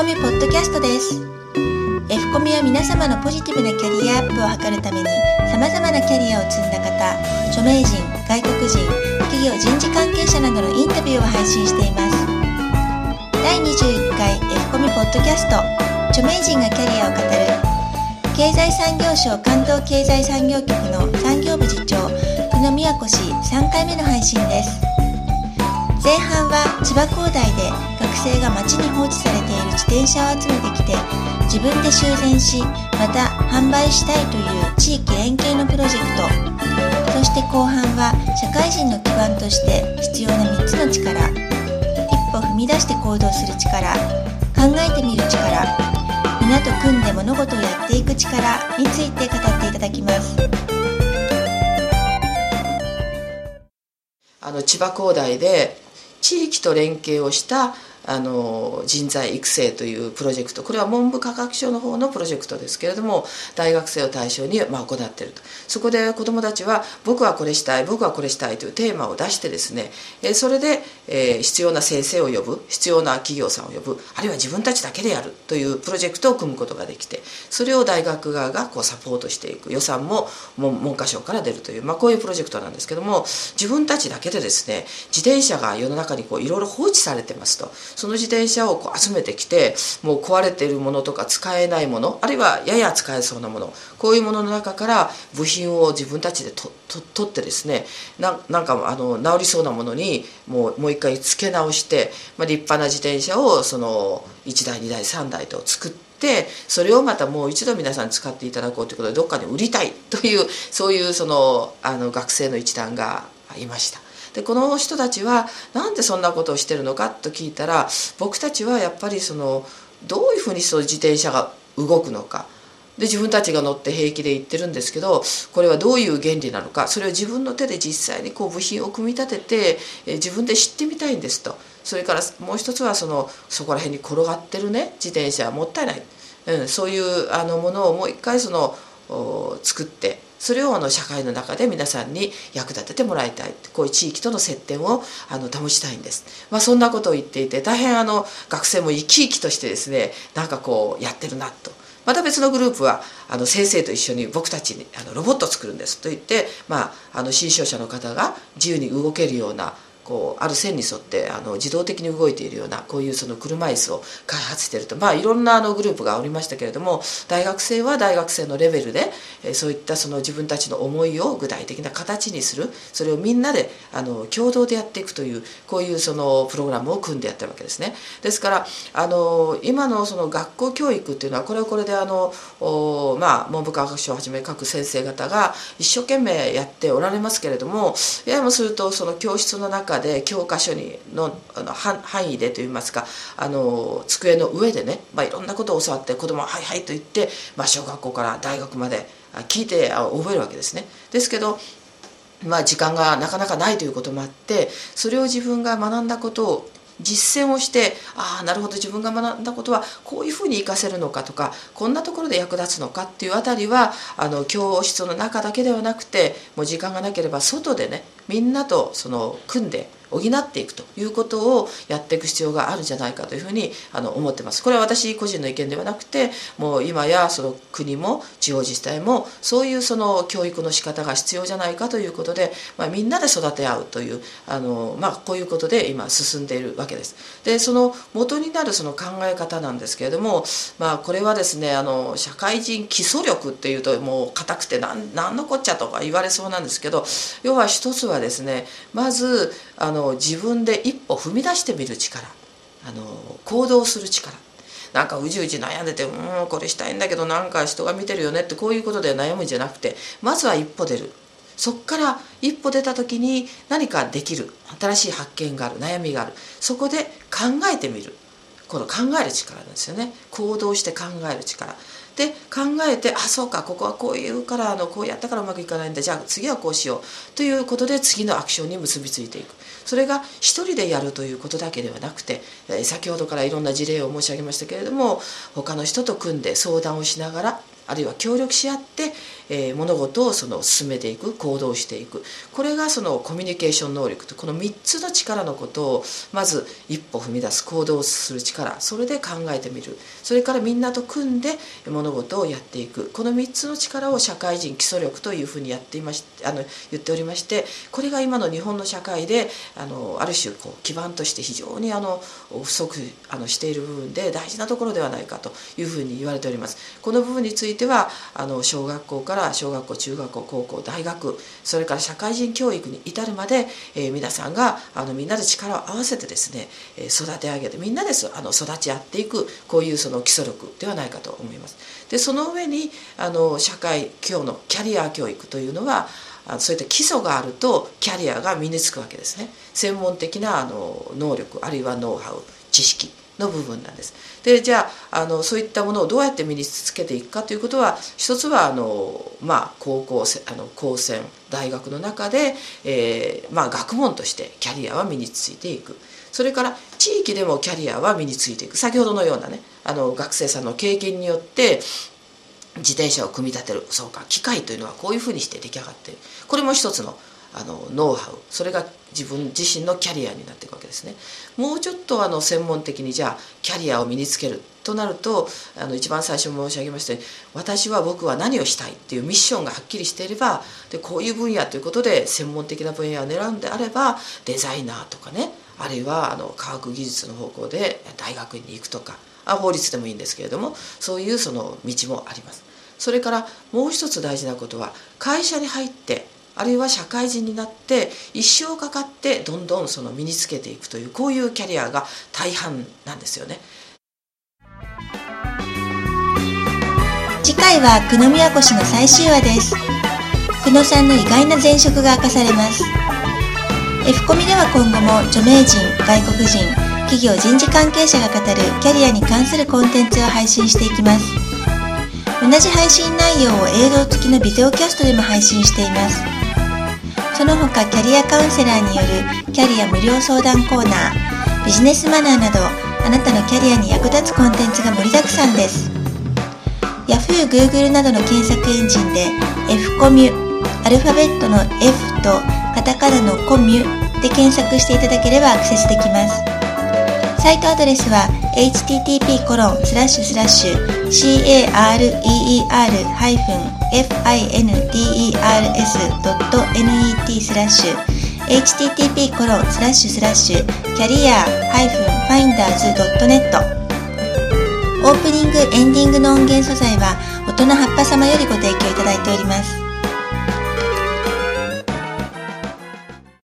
コミポッドキャストです。F コミは皆様のポジティブなキャリアアップを図るために様々なキャリアを積んだ方著名人外国人企業人事関係者などのインタビューを配信しています。第21回 F コミポッドキャスト著名人がキャリアを語る。経済産業省関東経済産業局の産業部次長久野宮子氏3回目の配信です。前半は千葉工大で学生が街に放置されている自転車を集めてきて自分で修繕しまた販売したいという地域連携のプロジェクト。そして後半は社会人の基盤として必要な3つの力。一歩踏み出して行動する力。考えてみる力。皆と組んで物事をやっていく力について語っていただきます。あの千葉工大で地域と連携をしたあの人材育成というプロジェクト。これは文部科学省の方のプロジェクトですけれども大学生を対象に、まあ、行っていると。そこで子どもたちは僕はこれしたい僕はこれしたいというテーマを出してですねそれで、えー、必要な先生を呼ぶ必要な企業さんを呼ぶあるいは自分たちだけでやるというプロジェクトを組むことができてそれを大学側がこうサポートしていく予算も文科省から出るという、まあ、こういうプロジェクトなんですけども自分たちだけでですね自転車が世の中にこういろいろ放置されてますと。その自転車をこう集めてきてもう壊れているものとか使えないものあるいはやや使えそうなものこういうものの中から部品を自分たちでと取ってですねななんかあの治りそうなものにもうもう一回付け直して、まあ、立派な自転車をその1台2台3台と作って。それをまたもう一度皆さん使っていただこうということでどっかに売りたいというそういうそのあの学生の一団がいました。でこの人たちは何でそんなことをしてるのかと聞いたら僕たちはやっぱりそのどういうふうにその自転車が動くのか。で自分たちが乗って平気で行ってるんですけどこれはどういう原理なのか。それを自分の手で実際にこう部品を組み立てて、え自分で知ってみたいんですと。それからもう一つはそのそこら辺に転がってるね自転車はもったいない、うん、そういうあのものをもう一回その作ってそれをあの社会の中で皆さんに役立ててもらいたいこういう地域との接点をあの保ちたいんです、まあ、そんなことを言っていて大変あの学生も生き生きとしてですねなんかこうやってるなと。また別のグループはあの先生と一緒に僕たちにあのロボットを作るんですと言って、まあ、あの新商社の方が自由に動けるようなこうある線に沿ってあの自動的に動いているようなこういうその車椅子を開発しているとまあいろんなあのグループがおりましたけれども大学生は大学生のレベルで、えそういったその自分たちの思いを具体的な形にするそれをみんなであの共同でやっていくというこういうそのプログラムを組んでやってるわけですね。ですからあの今のその学校教育っていうのはこれはこれであのまあ文部科学省をはじめ各先生方が一生懸命やっておられますけれどもややもするとその教室の中で教科書にのあの範囲でといいますかあの机の上でね、まあ、いろんなことを教わって子供は「はいはい」と言って、まあ、小学校から大学まで聞いて覚えるわけですね。ですけどまあ、時間がなかなかないということもあってそれを自分が学んだことを実践をしてああなるほど自分が学んだことはこういうふうに活かせるのかとかこんなところで役立つのかっていうあたりはあの教室の中だけではなくてもう時間がなければ外でねみんなとその組んで補っていくということをやっていく必要があるんじゃないかというふうにあの思ってます。これは私個人の意見ではなくてもう今やその国も地方自治体もそういうその教育の仕方が必要じゃないかということで、まあ、みんなで育て合うというあの、まあ、こういうことで今進んでいるわけです。でその元になるその考え方なんですけれども、まあ、これはですねあの社会人基礎力っていうともう硬くて何のこっちゃとか言われそうなんですけど要は一つはですねまずあの自分で一歩踏み出してみる力あの行動する力。なんかうじうじ悩んでてうんこれしたいんだけどなんか人が見てるよねってこういうことで悩むんじゃなくてまずは一歩出る。そっから一歩出た時に何かできる新しい発見がある悩みがある。そこで考えてみる。この考える力なんですよね。行動して考える力。で考えてあそうかここはこういうからあのこうやったからうまくいかないんだ。じゃあ次はこうしようということで次のアクションに結びついていく。それが一人でやるということだけではなくて先ほどからいろんな事例を申し上げましたけれども他の人と組んで相談をしながらあるいは協力し合って、えー、物事をその進めていく行動していく。これがそのコミュニケーション能力とこの3つの力のことをまず一歩踏み出す行動する力。それで考えてみる。それからみんなと組んで物事をやっていく。この3つの力を社会人基礎力というふうにやっていましあの言っておりましてこれが今の日本の社会であのある種こう基盤として非常にあの不足あのしている部分で大事なところではないかというふうに言われております。この部分についてはあの小学校から小学校中学校高校大学それから社会人教育に至るまで、えー、皆さんがあのみんなで力を合わせてですねえ育て上げてみんなであの育ち合っていくこういうその基礎力ではないかと思います。でその上にあの社会今日のキャリア教育というのはそういった基礎があるとキャリアが身につくわけですね専門的なあの能力あるいはノウハウ知識の部分なんです。でじゃああのそういったものをどうやって身につけていくかということは一つはあの、まあ、高校あの高専大学の中で、えーまあ、学問としてキャリアは身についていく。それから地域でもキャリアは身についていく先ほどのようなねあの学生さんの経験によって自転車を組み立てるそうか機械というのはこういうふうにして出来上がっているこれも一つのあのノウハウそれが自分自身のキャリアになっていくわけですね。もうちょっとあの専門的にじゃあキャリアを身につけるとなるとあの一番最初申し上げました私は僕は何をしたいっていうミッションがはっきりしていればでこういう分野ということで専門的な分野を狙うんであればデザイナーとかねあるいはあの科学技術の方向で大学院に行くとかあ法律でもいいんですけれどもそういうその道もあります。それからもう一つ大事なことは会社に入ってあるいは社会人になって一生かかってどんどんその身につけていくというこういうキャリアが大半なんですよね。次回は久野宮越の最終話です。久野さんの意外な前職が明かされます。F コミでは今後も著名人、外国人、企業人事関係者が語るキャリアに関するコンテンツを配信していきます。同じ配信内容を映像付きのビデオキャストでも配信しています。その他キャリアカウンセラーによるキャリア無料相談コーナービジネスマナーなどあなたのキャリアに役立つコンテンツが盛りだくさんです Yahoo、Google などの検索エンジンで F コミュアルファベットの F とカタカナのコミュで検索していただければアクセスできますサイトアドレスは http://career-. finders.net スラッシュ http コロンスラッシュスラッシュキャリア -finders.net オープニングエンディングの音源素材は大人葉っぱ様よりご提供いただいております。